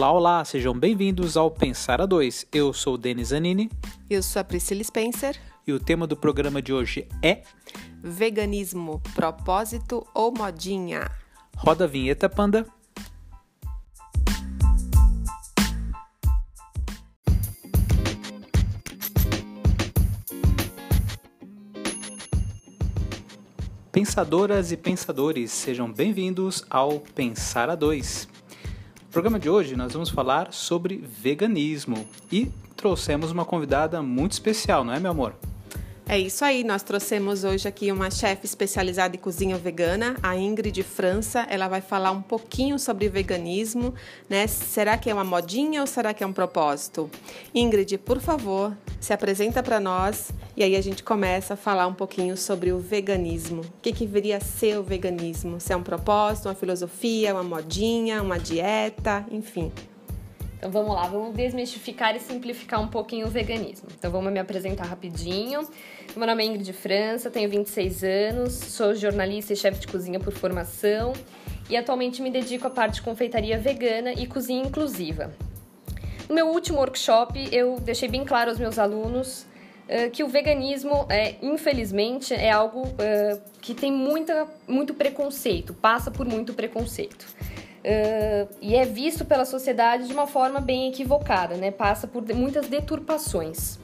Olá, olá, sejam bem-vindos ao Pensar a Dois. Eu sou Denis Zanini. Eu sou a Priscila Spencer. E o tema do programa de hoje é Veganismo, propósito ou modinha? Roda a vinheta, Panda. Pensadoras e pensadores, sejam bem-vindos ao Pensar a Dois. No programa de hoje nós vamos falar sobre veganismo e trouxemos uma convidada muito especial, não é, meu amor? É isso aí, nós trouxemos hoje aqui uma chefe especializada em cozinha vegana, a Ingrid França. Ela vai falar um pouquinho sobre veganismo, né? Será que é uma modinha ou será que é um propósito? Ingrid, por favor, se apresenta para nós e aí a gente começa a falar um pouquinho sobre o veganismo. O que, que viria a ser o veganismo? Se é um propósito, uma filosofia, uma modinha, uma dieta, enfim. Então vamos lá, vamos desmistificar e simplificar um pouquinho o veganismo. Então vamos me apresentar rapidinho. Meu nome é Ingrid França, tenho 26 anos, sou jornalista e chefe de cozinha por formação e atualmente me dedico à parte de confeitaria vegana e cozinha inclusiva. No meu último workshop, eu deixei bem claro aos meus alunos uh, que o veganismo, é, infelizmente, é algo uh, que tem muita, muito preconceito, passa por muito preconceito. Uh, e é visto pela sociedade de uma forma bem equivocada, né? Passa por muitas deturpações.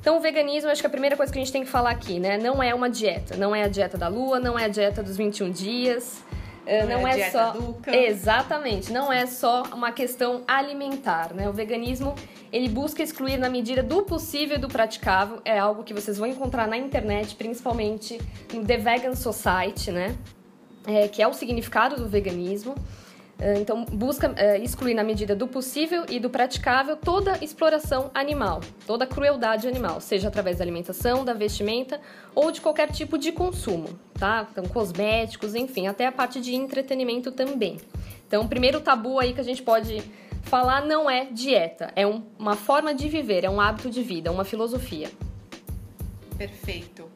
Então, o veganismo, acho que a primeira coisa que a gente tem que falar aqui, né? Não é uma dieta. Não é a dieta da lua, não é a dieta dos 21 dias. Uh, não, não, é, é só. Duca. Exatamente. Não é só uma questão alimentar, né? O veganismo, ele busca excluir na medida do possível e do praticável. É algo que vocês vão encontrar na internet, principalmente no The Vegan Society, né? É, que é o significado do veganismo. Ah, então, busca uh, excluir na medida do possível e do praticável toda exploração animal, toda crueldade animal, seja através da alimentação, da vestimenta ou de qualquer tipo de consumo, tá? Então, cosméticos, enfim, até a parte de entretenimento também. Então, o primeiro tabu aí que a gente pode falar não é dieta, é um, uma forma de viver, é um hábito de vida, uma filosofia. Perfeito.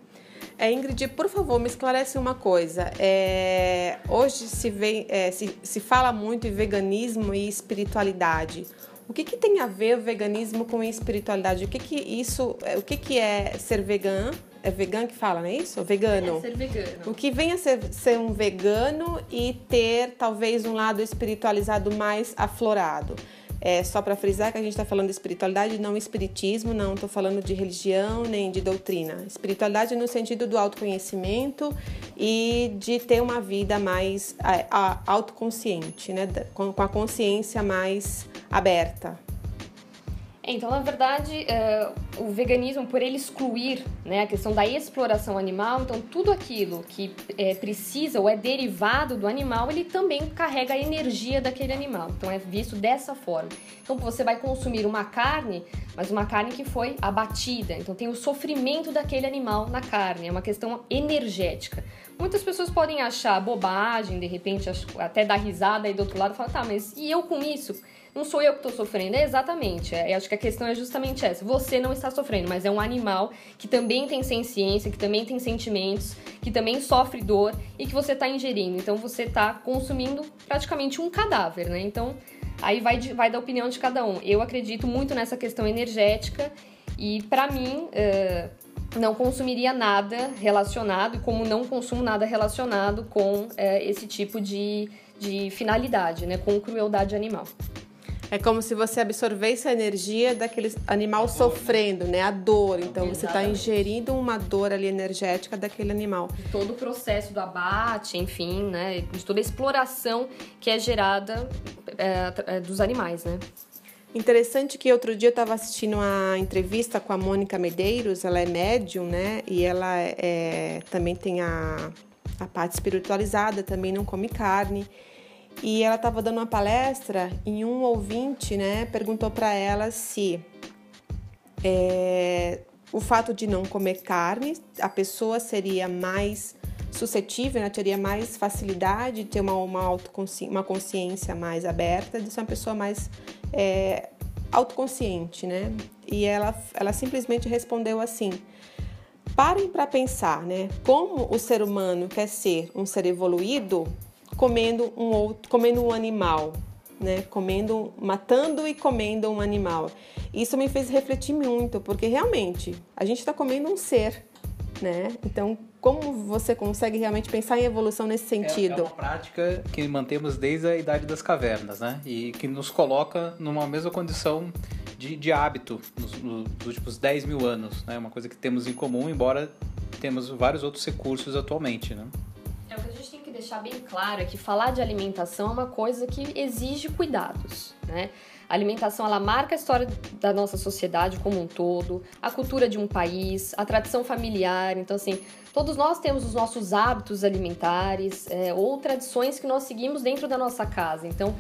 É, Ingrid, por favor, me esclarece uma coisa. É, hoje se, vê, é, se, se fala muito em veganismo e espiritualidade. O que, que tem a ver o veganismo com espiritualidade? O que, que isso, é, o que, que é ser vegano? É vegano que fala, não é isso? Vegano. É ser vegano. O que vem a ser, ser um vegano e ter talvez um lado espiritualizado mais aflorado. É, só para frisar que a gente está falando de espiritualidade, não espiritismo, não estou falando de religião nem de doutrina. Espiritualidade no sentido do autoconhecimento e de ter uma vida mais autoconsciente, né? com a consciência mais aberta. Então, na verdade, uh, o veganismo, por ele excluir né, a questão da exploração animal, então tudo aquilo que é, precisa ou é derivado do animal, ele também carrega a energia daquele animal. Então, é visto dessa forma. Então, você vai consumir uma carne, mas uma carne que foi abatida. Então, tem o sofrimento daquele animal na carne, é uma questão energética. Muitas pessoas podem achar bobagem, de repente, até dar risada aí do outro lado e falar, tá, mas e eu com isso? Não sou eu que estou sofrendo. É exatamente. É, acho que a questão é justamente essa. Você não está sofrendo, mas é um animal que também tem ciência, que também tem sentimentos, que também sofre dor e que você está ingerindo. Então você está consumindo praticamente um cadáver, né? Então aí vai, de, vai da opinião de cada um. Eu acredito muito nessa questão energética e para mim. Uh, não consumiria nada relacionado, como não consumo nada relacionado com esse tipo de, de finalidade, né? Com crueldade animal. É como se você absorvesse a energia daquele animal sofrendo, né? A dor. Então Exatamente. você está ingerindo uma dor ali energética daquele animal. De todo o processo do abate, enfim, né? De toda a exploração que é gerada é, é dos animais, né? Interessante que outro dia eu estava assistindo uma entrevista com a Mônica Medeiros, ela é médium, né? E ela é, também tem a, a parte espiritualizada, também não come carne e ela estava dando uma palestra e um ouvinte, né, perguntou para ela se é, o fato de não comer carne, a pessoa seria mais suscetível, né, teria mais facilidade de ter uma, uma, autoconsci uma consciência mais aberta, de ser uma pessoa mais é, autoconsciente, né? E ela, ela simplesmente respondeu assim: parem para pensar, né? Como o ser humano quer ser um ser evoluído, comendo um outro, comendo um animal. né? Comendo, matando e comendo um animal. Isso me fez refletir muito, porque realmente a gente está comendo um ser, né? Então, como você consegue realmente pensar em evolução nesse sentido? É, é uma prática que mantemos desde a idade das cavernas, né? E que nos coloca numa mesma condição de, de hábito nos, nos últimos 10 mil anos, né? Uma coisa que temos em comum, embora temos vários outros recursos atualmente, né? Deixar bem claro é que falar de alimentação é uma coisa que exige cuidados, né? A alimentação ela marca a história da nossa sociedade como um todo, a cultura de um país, a tradição familiar. Então, assim, todos nós temos os nossos hábitos alimentares é, ou tradições que nós seguimos dentro da nossa casa. Então,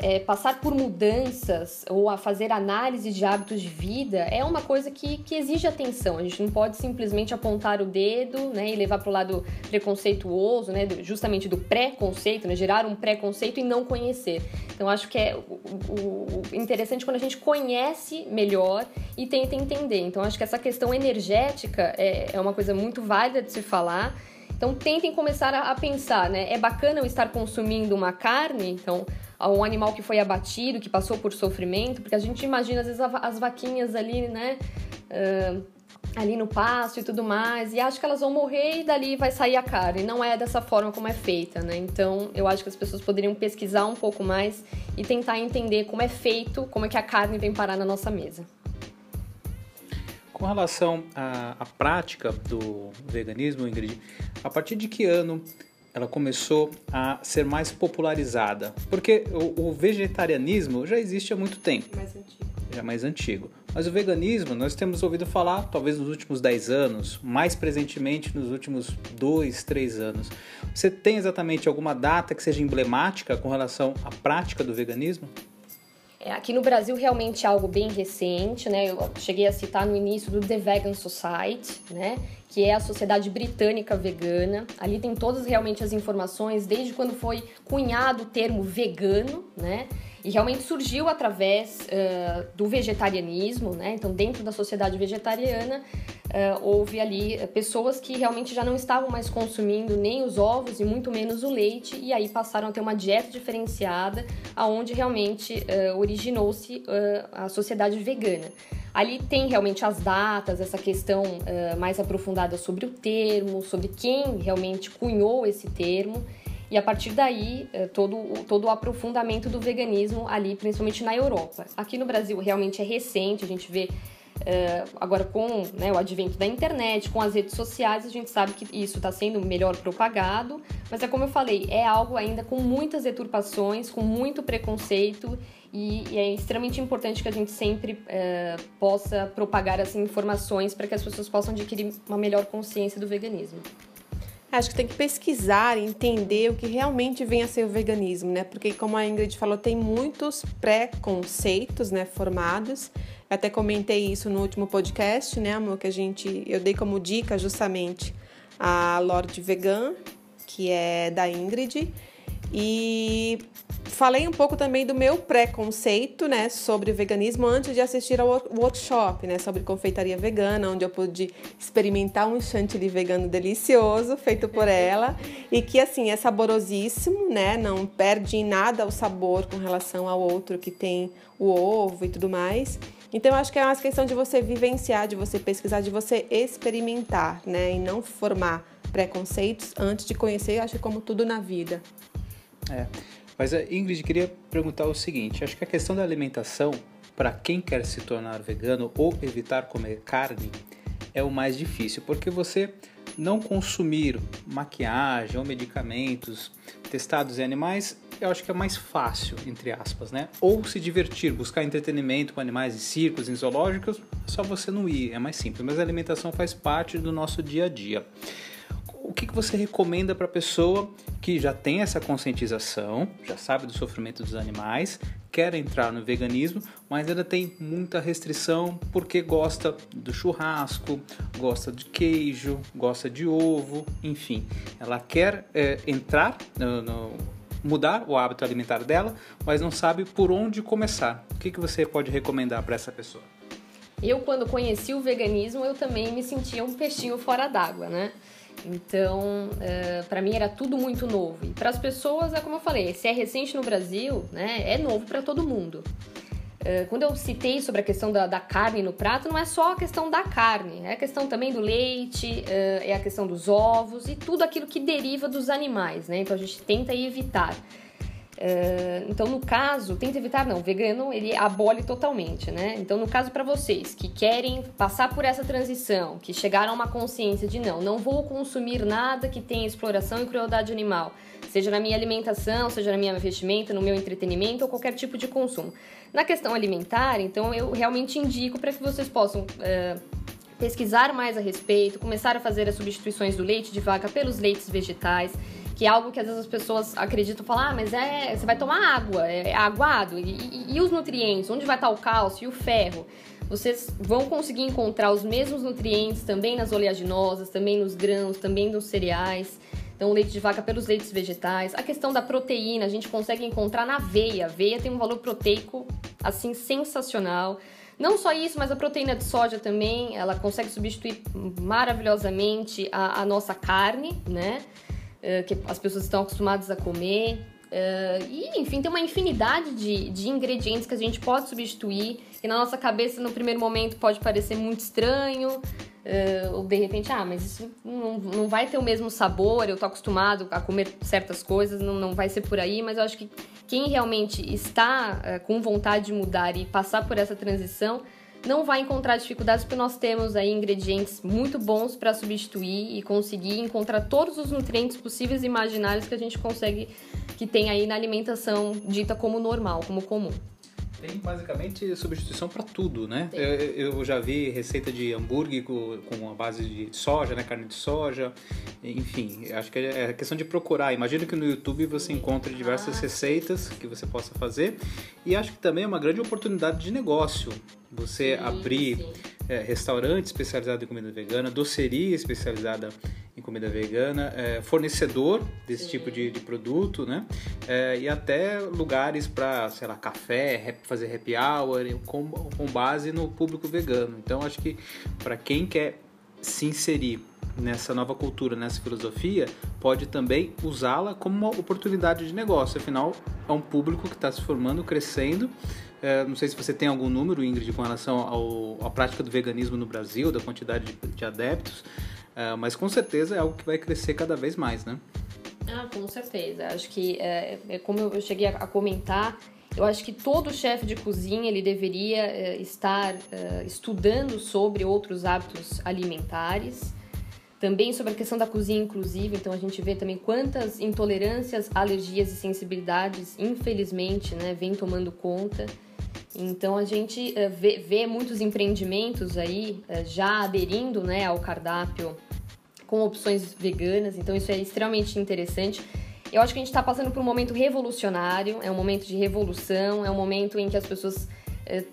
é, passar por mudanças ou a fazer análise de hábitos de vida é uma coisa que, que exige atenção. A gente não pode simplesmente apontar o dedo né, e levar para o lado preconceituoso, né, justamente do preconceito, né, gerar um preconceito e não conhecer. Então, acho que é o, o interessante quando a gente conhece melhor e tenta entender. Então, acho que essa questão energética é, é uma coisa muito válida de se falar. Então, tentem começar a, a pensar, né? É bacana eu estar consumindo uma carne, então a um animal que foi abatido, que passou por sofrimento, porque a gente imagina às vezes as vaquinhas ali, né? Uh, ali no pasto e tudo mais, e acho que elas vão morrer e dali vai sair a carne. Não é dessa forma como é feita, né? Então eu acho que as pessoas poderiam pesquisar um pouco mais e tentar entender como é feito, como é que a carne vem parar na nossa mesa. Com relação à, à prática do veganismo, Ingrid, a partir de que ano ela começou a ser mais popularizada. Porque o, o vegetarianismo já existe há muito tempo. Mais antigo. Já mais antigo. Mas o veganismo, nós temos ouvido falar, talvez nos últimos 10 anos, mais presentemente nos últimos 2, 3 anos. Você tem exatamente alguma data que seja emblemática com relação à prática do veganismo? É, aqui no Brasil realmente é algo bem recente, né? Eu cheguei a citar no início do The Vegan Society, né? Que é a sociedade britânica vegana. Ali tem todas realmente as informações, desde quando foi cunhado o termo vegano, né? E realmente surgiu através uh, do vegetarianismo, né? Então, dentro da sociedade vegetariana, uh, houve ali pessoas que realmente já não estavam mais consumindo nem os ovos e muito menos o leite, e aí passaram a ter uma dieta diferenciada, aonde realmente uh, originou-se a sociedade vegana. Ali tem realmente as datas, essa questão mais aprofundada sobre o termo, sobre quem realmente cunhou esse termo. E a partir daí, eh, todo, todo o aprofundamento do veganismo ali, principalmente na Europa. Aqui no Brasil, realmente é recente, a gente vê Uh, agora com né, o advento da internet, com as redes sociais, a gente sabe que isso está sendo melhor propagado, mas é como eu falei, é algo ainda com muitas deturpações, com muito preconceito e, e é extremamente importante que a gente sempre uh, possa propagar essas informações para que as pessoas possam adquirir uma melhor consciência do veganismo. Acho que tem que pesquisar e entender o que realmente vem a ser o veganismo, né? Porque como a Ingrid falou, tem muitos preconceitos, né, formados. Até comentei isso no último podcast, né, amor, que a gente eu dei como dica justamente a Lorde Vegan, que é da Ingrid, e falei um pouco também do meu preconceito, né, sobre veganismo antes de assistir ao workshop, né, sobre confeitaria vegana, onde eu pude experimentar um chantilly vegano delicioso feito por ela e que assim é saborosíssimo, né, não perde em nada o sabor com relação ao outro que tem o ovo e tudo mais. Então, acho que é uma questão de você vivenciar, de você pesquisar, de você experimentar, né, e não formar preconceitos antes de conhecer, acho que como tudo na vida. É. Mas a Ingrid queria perguntar o seguinte: acho que a questão da alimentação para quem quer se tornar vegano ou evitar comer carne é o mais difícil, porque você não consumir maquiagem ou medicamentos testados em animais, eu acho que é mais fácil, entre aspas, né? Ou se divertir, buscar entretenimento com animais em circos, em zoológicos, é só você não ir, é mais simples. Mas a alimentação faz parte do nosso dia a dia o que, que você recomenda para a pessoa que já tem essa conscientização, já sabe do sofrimento dos animais, quer entrar no veganismo, mas ainda tem muita restrição porque gosta do churrasco, gosta de queijo, gosta de ovo, enfim, ela quer é, entrar no, no mudar o hábito alimentar dela, mas não sabe por onde começar. O que, que você pode recomendar para essa pessoa? Eu, quando conheci o veganismo, eu também me sentia um peixinho fora d'água, né? Então, uh, para mim era tudo muito novo. E para as pessoas, é como eu falei, se é recente no Brasil, né, é novo para todo mundo. Uh, quando eu citei sobre a questão da, da, carne no prato, não é só a questão da carne, é a questão também do leite, uh, é a questão dos ovos e tudo aquilo que deriva dos animais, né? Então a gente tenta evitar. Então, no caso, tenta evitar, não, o vegano ele abole totalmente, né? Então, no caso para vocês que querem passar por essa transição, que chegaram a uma consciência de não, não vou consumir nada que tenha exploração e crueldade animal, seja na minha alimentação, seja na minha vestimenta, no meu entretenimento ou qualquer tipo de consumo. Na questão alimentar, então, eu realmente indico para que vocês possam. Uh, pesquisar mais a respeito, começar a fazer as substituições do leite de vaca pelos leites vegetais que é algo que às vezes as pessoas acreditam falar, ah, mas é, você vai tomar água, é, é aguado, e, e, e os nutrientes, onde vai estar o cálcio e o ferro? Vocês vão conseguir encontrar os mesmos nutrientes também nas oleaginosas, também nos grãos, também nos cereais. Então, o leite de vaca pelos leites vegetais. A questão da proteína, a gente consegue encontrar na aveia. A aveia tem um valor proteico, assim, sensacional. Não só isso, mas a proteína de soja também, ela consegue substituir maravilhosamente a, a nossa carne, né? Eh, que as pessoas estão acostumadas a comer. Uh, e, enfim, tem uma infinidade de, de ingredientes que a gente pode substituir, que na nossa cabeça, no primeiro momento, pode parecer muito estranho, uh, ou de repente, ah, mas isso não, não vai ter o mesmo sabor, eu tô acostumado a comer certas coisas, não, não vai ser por aí, mas eu acho que quem realmente está uh, com vontade de mudar e passar por essa transição não vai encontrar dificuldades porque nós temos aí ingredientes muito bons para substituir e conseguir encontrar todos os nutrientes possíveis e imaginários que a gente consegue que tem aí na alimentação dita como normal, como comum. Tem basicamente substituição para tudo, né? Eu, eu, já vi receita de hambúrguer com, com a base de soja, né? Carne de soja, enfim. Acho que é questão de procurar. Imagino que no YouTube você encontre diversas ah. receitas que você possa fazer. E acho que também é uma grande oportunidade de negócio. Você sim, abrir sim. É, restaurante especializado em comida vegana, doceria especializada em comida vegana, é, fornecedor desse Sim. tipo de, de, produto, né? É, e até lugares para, sei lá, café, fazer happy hour, com, com base no público vegano. Então, acho que para quem quer se inserir nessa nova cultura, nessa filosofia, pode também usá-la como uma oportunidade de negócio. Afinal, é um público que está se formando, crescendo. É, não sei se você tem algum número, Ingrid, com relação ao, à prática do veganismo no Brasil, da quantidade de, de adeptos. Uh, mas com certeza é algo que vai crescer cada vez mais, né? Ah, com certeza. Acho que, é, é como eu cheguei a, comentar, eu acho que todo chefe de cozinha ele deveria é, estar é, estudando sobre outros hábitos alimentares, também sobre a questão da cozinha inclusiva. Então a gente vê também quantas intolerâncias, alergias e sensibilidades, infelizmente, né, vem tomando conta. Então a gente uh, vê, vê, muitos empreendimentos aí uh, já aderindo né, ao cardápio com opções veganas, então isso é extremamente interessante. Eu acho que a gente está passando por um momento revolucionário, é um momento de revolução, é um momento em que as pessoas eh,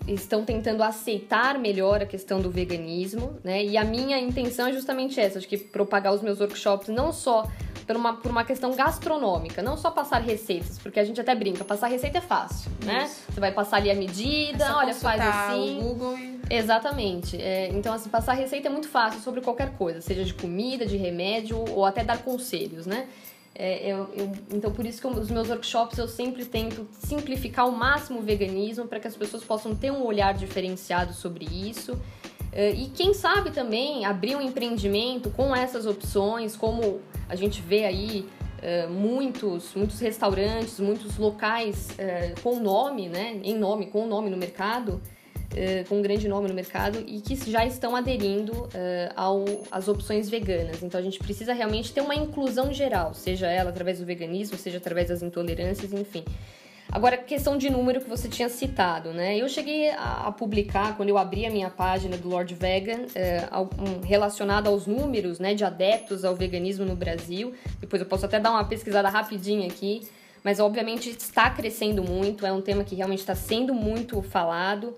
estão tentando aceitar melhor a questão do veganismo, né? E a minha intenção é justamente essa, acho que propagar os meus workshops não só por uma, por uma questão gastronômica, não só passar receitas, porque a gente até brinca, passar receita é fácil, né? Isso. né? Você vai passar ali a medida, é olha, faz assim. O Google e... Exatamente. É, então, assim, passar receita é muito fácil sobre qualquer coisa, seja de comida, de remédio ou até dar conselhos, né? É, eu, eu, então, por isso que os meus workshops eu sempre tento simplificar ao máximo o veganismo para que as pessoas possam ter um olhar diferenciado sobre isso. É, e quem sabe também abrir um empreendimento com essas opções, como a gente vê aí uh, muitos, muitos restaurantes, muitos locais uh, com nome, né, em nome, com nome no mercado, uh, com um grande nome no mercado e que já estão aderindo ao, às opções veganas. Então a gente precisa realmente ter uma inclusão geral, seja ela através do veganismo, seja através das intolerâncias, enfim. Agora, questão de número que você tinha citado, né? Eu cheguei a, a publicar, quando eu abri a minha página do Lord Vegan, é, um, relacionado aos números né, de adeptos ao veganismo no Brasil. Depois eu posso até dar uma pesquisada rapidinha aqui. Mas, obviamente, está crescendo muito, é um tema que realmente está sendo muito falado.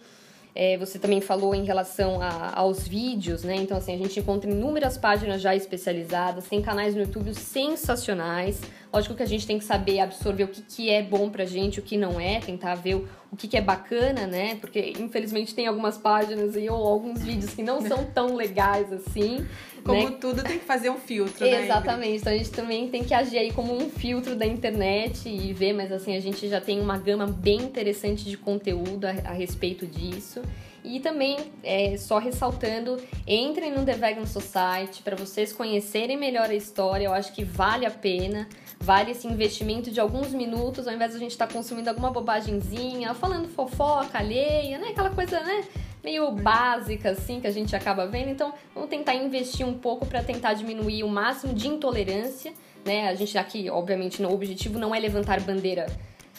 É, você também falou em relação a, aos vídeos, né? Então, assim, a gente encontra inúmeras páginas já especializadas, tem canais no YouTube sensacionais. Lógico que a gente tem que saber absorver o que, que é bom pra gente, o que não é, tentar ver o que, que é bacana, né? Porque infelizmente tem algumas páginas e ou alguns vídeos que não são tão legais assim. Como né? tudo tem que fazer um filtro, né? Exatamente. Então a gente também tem que agir aí como um filtro da internet e ver, mas assim, a gente já tem uma gama bem interessante de conteúdo a, a respeito disso. E também, é, só ressaltando, entrem no The Vegan Society para vocês conhecerem melhor a história. Eu acho que vale a pena, vale esse investimento de alguns minutos, ao invés de a gente estar tá consumindo alguma bobagemzinha, falando fofoca alheia, né? Aquela coisa, né? Meio básica, assim, que a gente acaba vendo. Então, vamos tentar investir um pouco para tentar diminuir o máximo de intolerância, né? A gente aqui, obviamente, o objetivo não é levantar bandeira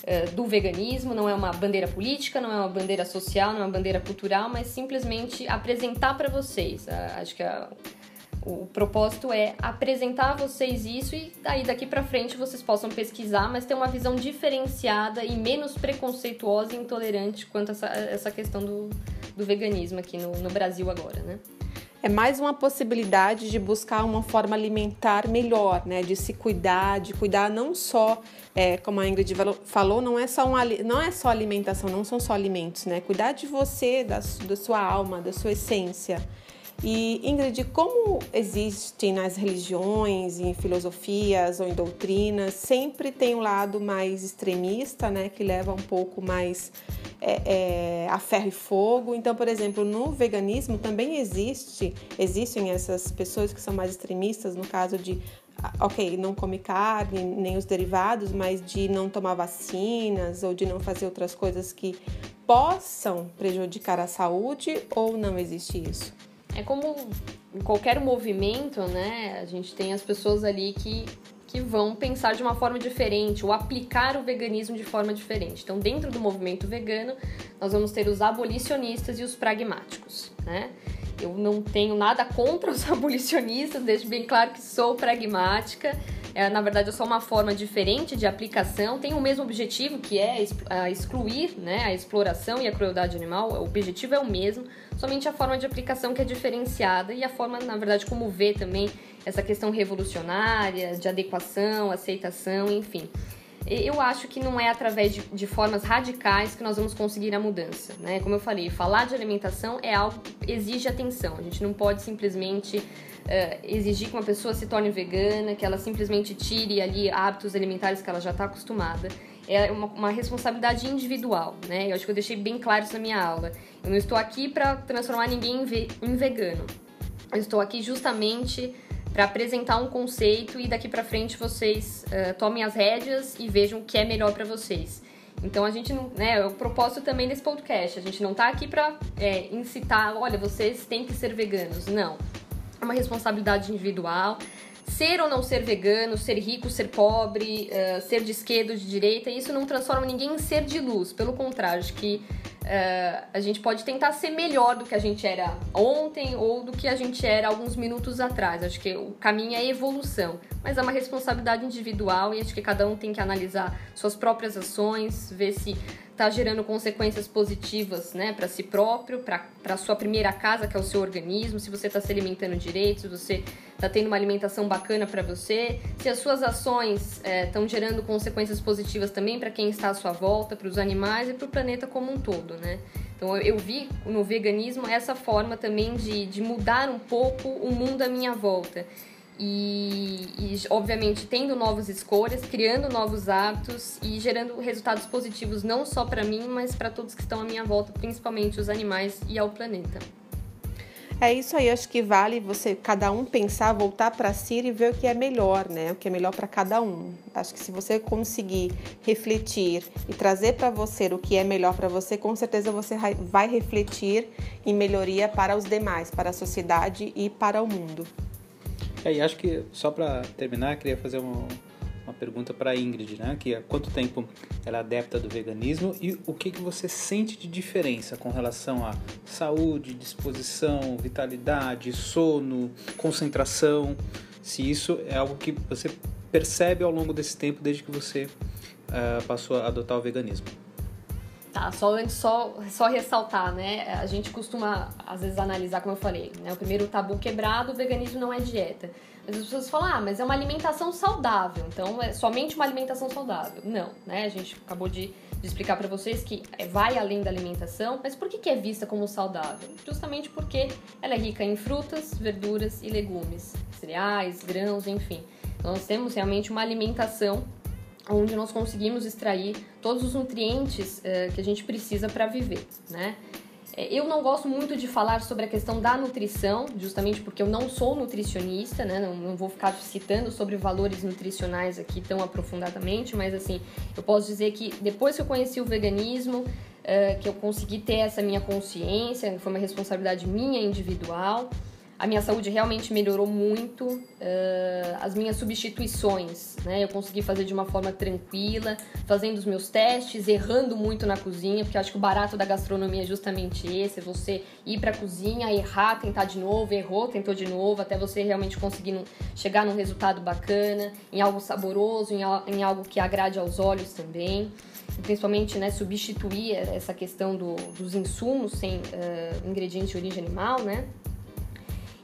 é, do veganismo, não é uma bandeira política, não é uma bandeira social, não é uma bandeira cultural, mas simplesmente apresentar para vocês. Acho que a, o propósito é apresentar a vocês isso e daí daqui para frente vocês possam pesquisar, mas ter uma visão diferenciada e menos preconceituosa e intolerante quanto a essa, essa questão do, do veganismo aqui no, no Brasil agora, né? É mais uma possibilidade de buscar uma forma alimentar melhor, né? De se cuidar, de cuidar não só, é, como a Ingrid falou, não é só um, não é só alimentação, não são só alimentos, né? Cuidar de você, da, da sua alma, da sua essência. E Ingrid, como existe nas religiões, em filosofias ou em doutrinas, sempre tem um lado mais extremista, né, que leva um pouco mais é, é, a ferro e fogo. Então, por exemplo, no veganismo também existe, existem essas pessoas que são mais extremistas, no caso de ah, ok, não come carne, nem os derivados, mas de não tomar vacinas ou de não fazer outras coisas que possam prejudicar a saúde ou não existe isso? É como em qualquer movimento, né? A gente tem as pessoas ali que, que vão pensar de uma forma diferente ou aplicar o veganismo de forma diferente. Então, dentro do movimento vegano, nós vamos ter os abolicionistas e os pragmáticos, né? Eu não tenho nada contra os abolicionistas, deixo bem claro que sou pragmática é, na verdade, é só uma forma diferente de aplicação, tem o mesmo objetivo, que é excluir né, a exploração e a crueldade animal, o objetivo é o mesmo, somente a forma de aplicação que é diferenciada e a forma, na verdade, como vê também essa questão revolucionária, de adequação, aceitação, enfim. Eu acho que não é através de, de, formas radicais que nós vamos conseguir a mudança, né? Como eu falei, falar de alimentação é algo que exige atenção. A gente não pode simplesmente uh, exigir que uma pessoa se torne vegana, que ela simplesmente tire ali hábitos alimentares que ela já está acostumada. É uma, uma, responsabilidade individual, né? Eu acho que eu deixei bem claro isso na minha aula. Eu não estou aqui para transformar ninguém em, ve em vegano. Eu estou aqui justamente para apresentar um conceito e daqui para frente vocês uh, tomem as rédeas e vejam o que é melhor para vocês. Então a gente não, né, é o propósito também desse podcast. A gente não está aqui para é, incitar, olha, vocês têm que ser veganos. Não é uma responsabilidade individual. Ser ou não ser vegano, ser rico, ser pobre, uh, ser de esquerda ou de direita, isso não transforma ninguém em ser de luz. Pelo contrário, acho que uh, a gente pode tentar ser melhor do que a gente era ontem ou do que a gente era alguns minutos atrás. Acho que o caminho é evolução, mas é uma responsabilidade individual e acho que cada um tem que analisar suas próprias ações, ver se está gerando consequências positivas né, para si próprio, para sua primeira casa, que é o seu organismo, se você está se alimentando direito, se você está tendo uma alimentação bacana para você, se as suas ações estão é, gerando consequências positivas também para quem está à sua volta, para os animais e para o planeta como um todo. Né? Então eu, eu vi no veganismo essa forma também de, de mudar um pouco o mundo à minha volta. E, e, obviamente tendo novas escolhas, criando novos hábitos e gerando resultados positivos não só para mim, mas para todos que estão à minha volta, principalmente os animais e ao planeta. É isso aí, acho que vale você cada um pensar, voltar para si e ver o que é melhor, né? O que é melhor para cada um. Acho que se você conseguir refletir e trazer para você o que é melhor para você, com certeza você vai refletir em melhoria para os demais, para a sociedade e para o mundo. É, e acho que, só para terminar, queria fazer uma, uma pergunta para Ingrid, né? Que há quanto tempo ela é adepta do veganismo e o que, que você sente de diferença com relação à saúde, disposição, vitalidade, sono, concentração? Se isso é algo que você percebe ao longo desse tempo, desde que você uh, passou a adotar o veganismo. Tá, só antes, só, só ressaltar, né? A gente costuma, às vezes, analisar, como eu falei, né? O primeiro tabu quebrado, o veganismo não é dieta. Mas as pessoas falam, ah, mas é uma alimentação saudável, então é somente uma alimentação saudável. Não, né? A gente acabou de, de explicar para vocês que é, vai além da alimentação, mas por que, que é vista como saudável? Justamente porque ela é rica em frutas, verduras e legumes, cereais, grãos, enfim. Então, nós temos realmente uma alimentação onde nós conseguimos extrair todos os nutrientes uh, que a gente precisa para viver, né? É, eu não gosto muito de falar sobre a questão da nutrição, justamente porque eu não sou nutricionista, né? Não, não, vou ficar citando sobre valores nutricionais aqui tão aprofundadamente, mas assim, eu posso dizer que depois que eu conheci o veganismo, uh, que eu consegui ter essa minha consciência, foi uma responsabilidade minha individual a minha saúde realmente melhorou muito. Uh, as minhas substituições, né? Eu consegui fazer de uma forma tranquila, fazendo os meus testes, errando muito na cozinha, porque eu acho que o barato da gastronomia é justamente esse: é você ir para a cozinha, errar, tentar de novo, errou, tentou de novo, até você realmente conseguir chegar num resultado bacana, em algo saboroso, em, em algo que agrade aos olhos também principalmente né, substituir essa questão do, dos insumos sem uh, ingredientes de origem animal, né?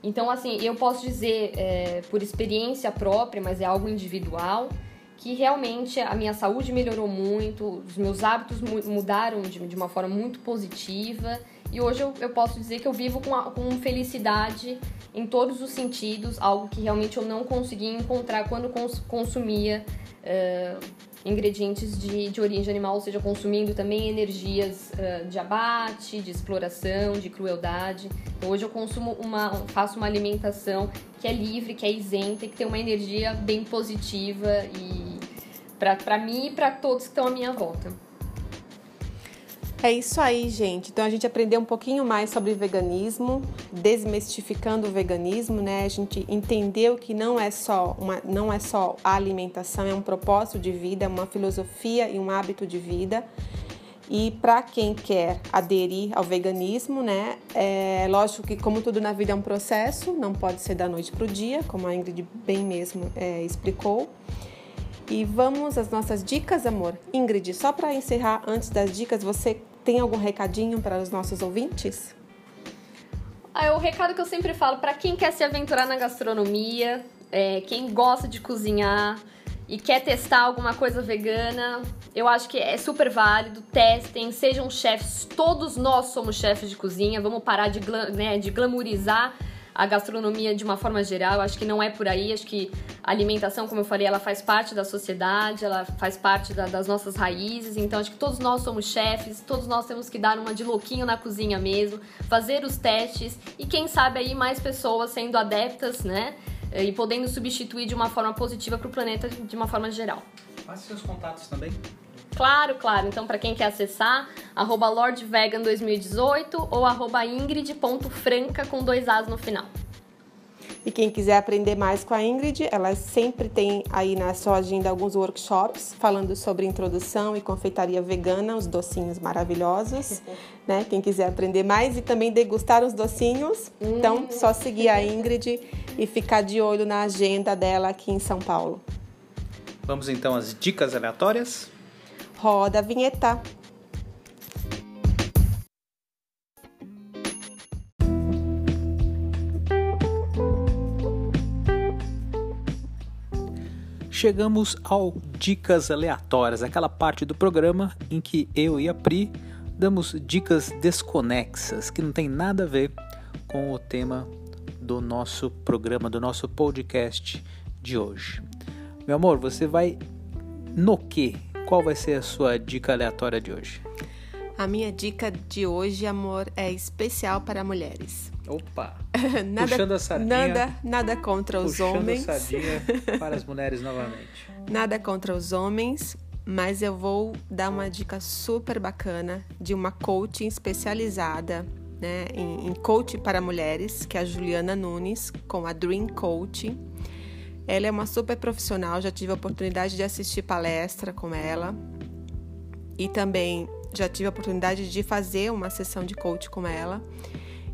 Então, assim, eu posso dizer é, por experiência própria, mas é algo individual, que realmente a minha saúde melhorou muito, os meus hábitos mudaram de, de uma forma muito positiva e hoje eu, eu posso dizer que eu vivo com, a, com felicidade em todos os sentidos, algo que realmente eu não conseguia encontrar quando cons, consumia. Uh, ingredientes de, de origem animal, ou seja, consumindo também energias uh, de abate, de exploração, de crueldade. Então, hoje eu consumo uma, faço uma alimentação que é livre, que é isenta e que tem uma energia bem positiva e para mim e para todos que estão à minha volta. É isso aí, gente. Então a gente aprendeu um pouquinho mais sobre veganismo, desmistificando o veganismo, né? A gente entendeu que não é só uma, não é só a alimentação, é um propósito de vida, é uma filosofia e um hábito de vida. E para quem quer aderir ao veganismo, né, é lógico que como tudo na vida é um processo, não pode ser da noite para o dia, como a Ingrid bem mesmo é, explicou. E vamos às nossas dicas, amor. Ingrid, só para encerrar, antes das dicas, você tem algum recadinho para os nossos ouvintes? Ah, é o recado que eu sempre falo para quem quer se aventurar na gastronomia, é, quem gosta de cozinhar e quer testar alguma coisa vegana, eu acho que é super válido. Testem, sejam chefes. Todos nós somos chefes de cozinha. Vamos parar de, né, de glamourizar a gastronomia de uma forma geral. Acho que não é por aí. Acho que a alimentação, como eu falei, ela faz parte da sociedade, ela faz parte da, das nossas raízes. Então, acho que todos nós somos chefes, todos nós temos que dar uma de louquinho na cozinha mesmo, fazer os testes e quem sabe aí mais pessoas sendo adeptas, né? E podendo substituir de uma forma positiva para o planeta de uma forma geral. Passe seus contatos também. Claro, claro. Então, para quem quer acessar, arroba LordVegan2018 ou arroba ingrid.franca com dois As no final. E quem quiser aprender mais com a Ingrid, ela sempre tem aí na sua agenda alguns workshops falando sobre introdução e confeitaria vegana, os docinhos maravilhosos, né? Quem quiser aprender mais e também degustar os docinhos, hum. então só seguir a Ingrid e ficar de olho na agenda dela aqui em São Paulo. Vamos então às dicas aleatórias? Roda a vinheta. Chegamos ao Dicas Aleatórias, aquela parte do programa em que eu e a Pri damos dicas desconexas, que não tem nada a ver com o tema do nosso programa, do nosso podcast de hoje. Meu amor, você vai no que qual vai ser a sua dica aleatória de hoje? A minha dica de hoje, amor, é especial para mulheres. Opa! nada, puxando a sardinha. Nada, nada contra os puxando homens. Puxando a sardinha para as mulheres novamente. Nada contra os homens, mas eu vou dar uma dica super bacana de uma coaching especializada né, em, em coaching para mulheres, que é a Juliana Nunes, com a Dream Coaching. Ela é uma super profissional, já tive a oportunidade de assistir palestra com ela e também já tive a oportunidade de fazer uma sessão de coach com ela.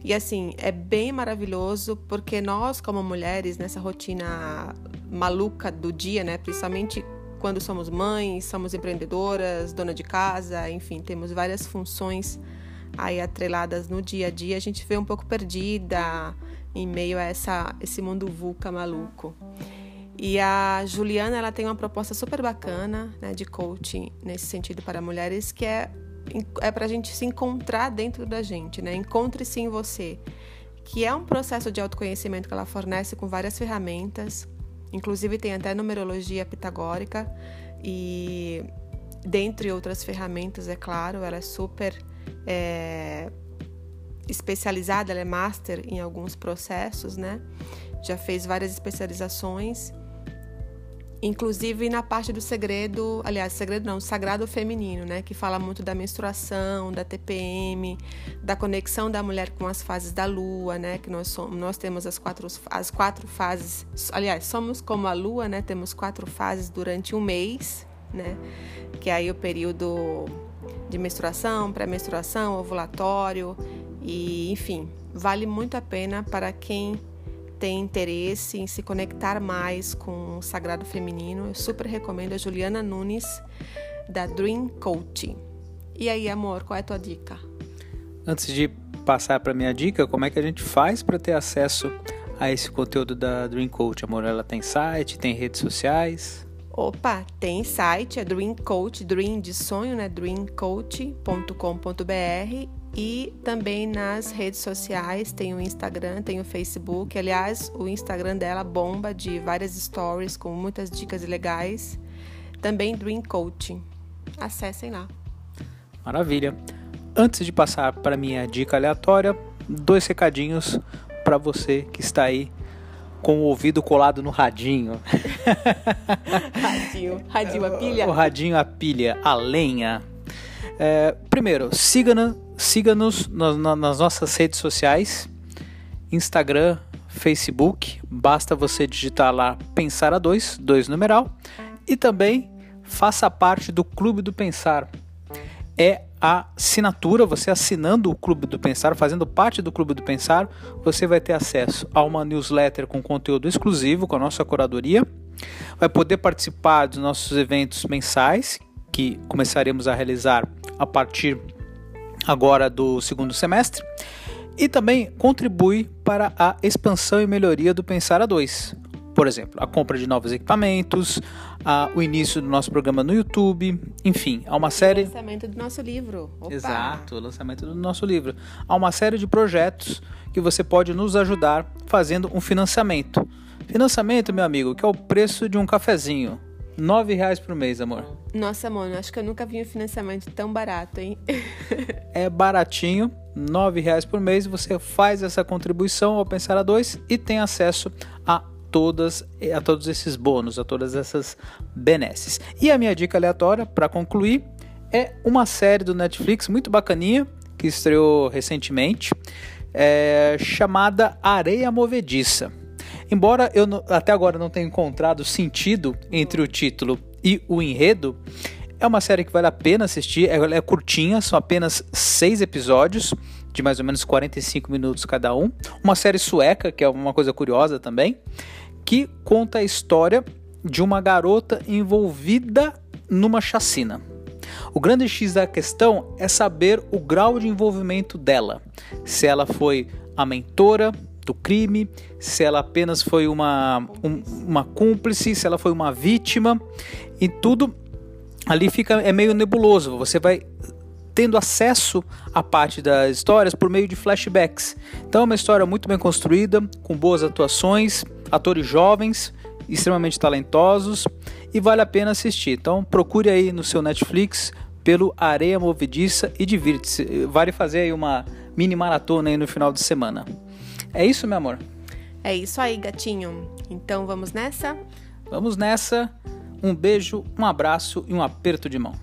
E assim, é bem maravilhoso porque nós, como mulheres, nessa rotina maluca do dia, né, principalmente quando somos mães, somos empreendedoras, dona de casa, enfim, temos várias funções aí atreladas no dia a dia, a gente vê um pouco perdida em meio a essa, esse mundo VUCA maluco. E a Juliana ela tem uma proposta super bacana né, de coaching nesse sentido para mulheres, que é, é para a gente se encontrar dentro da gente, né? Encontre-se em você, que é um processo de autoconhecimento que ela fornece com várias ferramentas, inclusive tem até numerologia pitagórica e dentre outras ferramentas, é claro, ela é super é, especializada, ela é master em alguns processos, né? Já fez várias especializações, inclusive na parte do segredo, aliás, segredo não, sagrado feminino, né? Que fala muito da menstruação, da TPM, da conexão da mulher com as fases da lua, né? Que nós somos, nós temos as quatro, as quatro fases, aliás, somos como a lua, né? Temos quatro fases durante um mês, né? Que é aí o período de menstruação, pré-menstruação, ovulatório e, enfim, vale muito a pena para quem tem interesse em se conectar mais com o sagrado feminino. Eu super recomendo a Juliana Nunes da Dream Coaching. E aí, amor, qual é a tua dica? Antes de passar para minha dica, como é que a gente faz para ter acesso a esse conteúdo da Dream Coach, amor? Ela tem site, tem redes sociais? Opa, tem site, é Dream Coach, Dream de sonho, né? dreamcoach.com.br e também nas redes sociais, tem o Instagram, tem o Facebook. Aliás, o Instagram dela bomba de várias stories com muitas dicas legais. Também Dream Coaching. Acessem lá. Maravilha. Antes de passar para minha dica aleatória, dois recadinhos para você que está aí com o ouvido colado no radinho. radinho. Radinho a pilha? O radinho a pilha, a lenha. É, primeiro, siga-nos siga nas, nas nossas redes sociais, Instagram, Facebook. Basta você digitar lá Pensar a 2, 2 numeral. E também faça parte do Clube do Pensar. É a assinatura, você assinando o Clube do Pensar, fazendo parte do Clube do Pensar, você vai ter acesso a uma newsletter com conteúdo exclusivo com a nossa curadoria, vai poder participar dos nossos eventos mensais, que começaremos a realizar a partir agora do segundo semestre, e também contribui para a expansão e melhoria do Pensar a 2. Por exemplo, a compra de novos equipamentos, a, o início do nosso programa no YouTube, enfim, há uma série. O lançamento do nosso livro. Opa. Exato, o lançamento do nosso livro. Há uma série de projetos que você pode nos ajudar fazendo um financiamento. Financiamento, meu amigo, que é o preço de um cafezinho. Nove reais por mês, amor. Nossa, mano, acho que eu nunca vi um financiamento tão barato, hein? é baratinho, nove reais por mês. Você faz essa contribuição ao Pensar a Dois e tem acesso a todas a todos esses bônus, a todas essas benesses. E a minha dica aleatória para concluir é uma série do Netflix muito bacaninha que estreou recentemente, é, chamada Areia Movediça. Embora eu até agora não tenha encontrado sentido entre o título e o enredo, é uma série que vale a pena assistir. Ela é curtinha, são apenas seis episódios, de mais ou menos 45 minutos cada um. Uma série sueca, que é uma coisa curiosa também que conta a história de uma garota envolvida numa chacina. O grande X da questão é saber o grau de envolvimento dela. Se ela foi a mentora do crime, se ela apenas foi uma, um, uma cúmplice, se ela foi uma vítima, e tudo ali fica é meio nebuloso. Você vai tendo acesso à parte das histórias por meio de flashbacks. Então é uma história muito bem construída, com boas atuações, atores jovens, extremamente talentosos e vale a pena assistir. Então procure aí no seu Netflix pelo Areia Movediça e divirte-se. Vale fazer aí uma mini maratona aí no final de semana. É isso, meu amor? É isso aí, gatinho. Então vamos nessa? Vamos nessa. Um beijo, um abraço e um aperto de mão.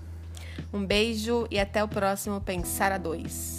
Um beijo e até o próximo Pensar a Dois.